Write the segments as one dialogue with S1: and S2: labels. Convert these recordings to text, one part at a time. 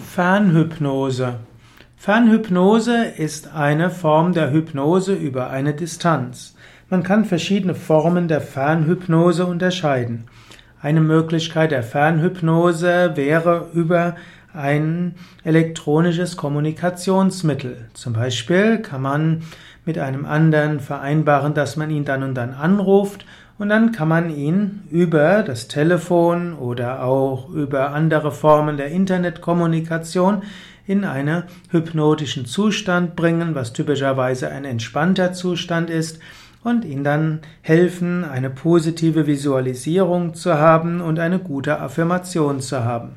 S1: Fernhypnose. Fernhypnose ist eine Form der Hypnose über eine Distanz. Man kann verschiedene Formen der Fernhypnose unterscheiden. Eine Möglichkeit der Fernhypnose wäre über ein elektronisches Kommunikationsmittel. Zum Beispiel kann man mit einem anderen vereinbaren, dass man ihn dann und dann anruft und dann kann man ihn über das Telefon oder auch über andere Formen der Internetkommunikation in einen hypnotischen Zustand bringen, was typischerweise ein entspannter Zustand ist, und ihn dann helfen, eine positive Visualisierung zu haben und eine gute Affirmation zu haben.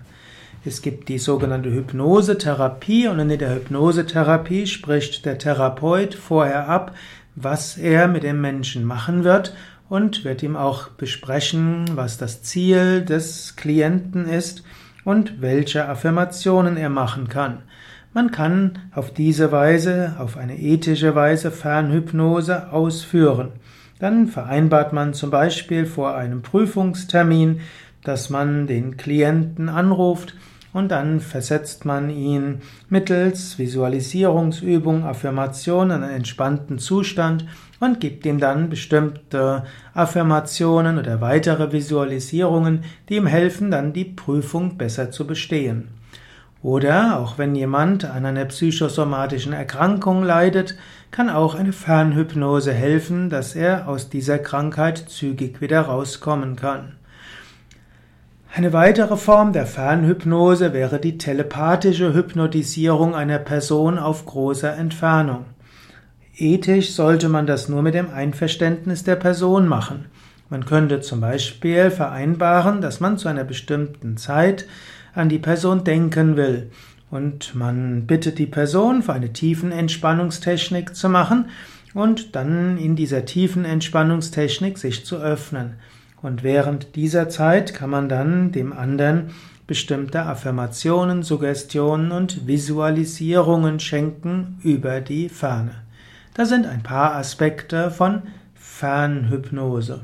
S1: Es gibt die sogenannte Hypnosetherapie und in der Hypnosetherapie spricht der Therapeut vorher ab, was er mit dem Menschen machen wird und wird ihm auch besprechen, was das Ziel des Klienten ist und welche Affirmationen er machen kann. Man kann auf diese Weise, auf eine ethische Weise Fernhypnose ausführen. Dann vereinbart man zum Beispiel vor einem Prüfungstermin, dass man den Klienten anruft und dann versetzt man ihn mittels Visualisierungsübung, Affirmation in einen entspannten Zustand und gibt ihm dann bestimmte Affirmationen oder weitere Visualisierungen, die ihm helfen, dann die Prüfung besser zu bestehen. Oder auch wenn jemand an einer psychosomatischen Erkrankung leidet, kann auch eine Fernhypnose helfen, dass er aus dieser Krankheit zügig wieder rauskommen kann. Eine weitere Form der Fernhypnose wäre die telepathische Hypnotisierung einer Person auf großer Entfernung. Ethisch sollte man das nur mit dem Einverständnis der Person machen. Man könnte zum Beispiel vereinbaren, dass man zu einer bestimmten Zeit an die Person denken will und man bittet die Person für eine tiefen Entspannungstechnik zu machen und dann in dieser tiefen Entspannungstechnik sich zu öffnen. Und während dieser Zeit kann man dann dem anderen bestimmte Affirmationen, Suggestionen und Visualisierungen schenken über die Ferne. Das sind ein paar Aspekte von Fernhypnose.